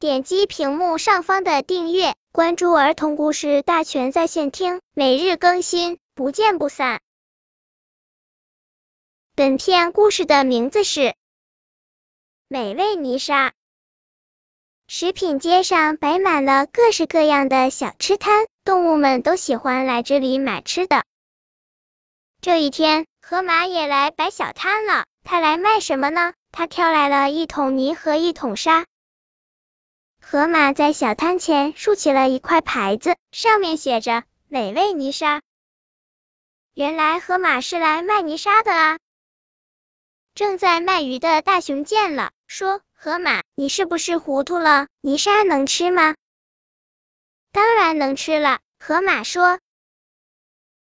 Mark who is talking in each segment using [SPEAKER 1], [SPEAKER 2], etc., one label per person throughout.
[SPEAKER 1] 点击屏幕上方的订阅，关注儿童故事大全在线听，每日更新，不见不散。本片故事的名字是《美味泥沙》。食品街上摆满了各式各样的小吃摊，动物们都喜欢来这里买吃的。这一天，河马也来摆小摊了。他来卖什么呢？他挑来了一桶泥和一桶沙。河马在小摊前竖起了一块牌子，上面写着“美味泥沙”。原来河马是来卖泥沙的啊！正在卖鱼的大熊见了，说：“河马，你是不是糊涂了？泥沙能吃吗？”“当然能吃了。”河马说。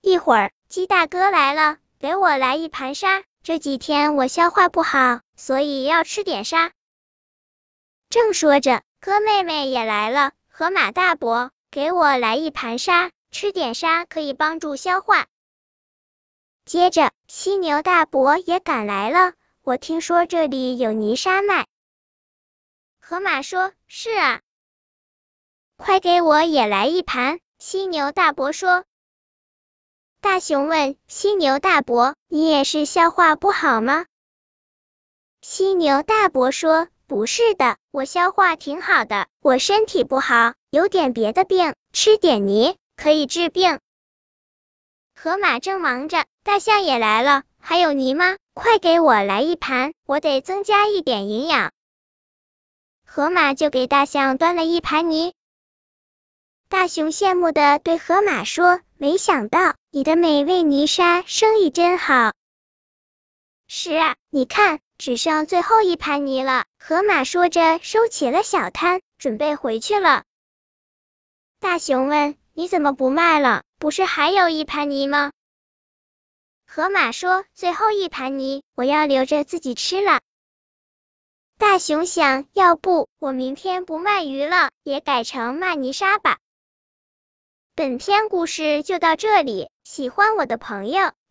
[SPEAKER 1] 一会儿，鸡大哥来了，给我来一盘沙。这几天我消化不好，所以要吃点沙。正说着，哥妹妹也来了。河马大伯，给我来一盘沙，吃点沙可以帮助消化。接着，犀牛大伯也赶来了。我听说这里有泥沙卖。河马说：“是啊，快给我也来一盘。”犀牛大伯说。大熊问犀牛大伯：“你也是消化不好吗？”犀牛大伯说：“不是的，我消化挺好的，我身体不好，有点别的病，吃点泥可以治病。”河马正忙着，大象也来了，还有泥吗？快给我来一盘，我得增加一点营养。河马就给大象端了一盘泥。大熊羡慕的对河马说：“没想到你的美味泥沙生意真好。”是啊，你看，只剩最后一盘泥了。河马说着，收起了小摊，准备回去了。大熊问：“你怎么不卖了？不是还有一盘泥吗？”河马说：“最后一盘泥，我要留着自己吃了。”大熊想，要不我明天不卖鱼了，也改成卖泥沙吧。本篇故事就到这里，喜欢我的朋友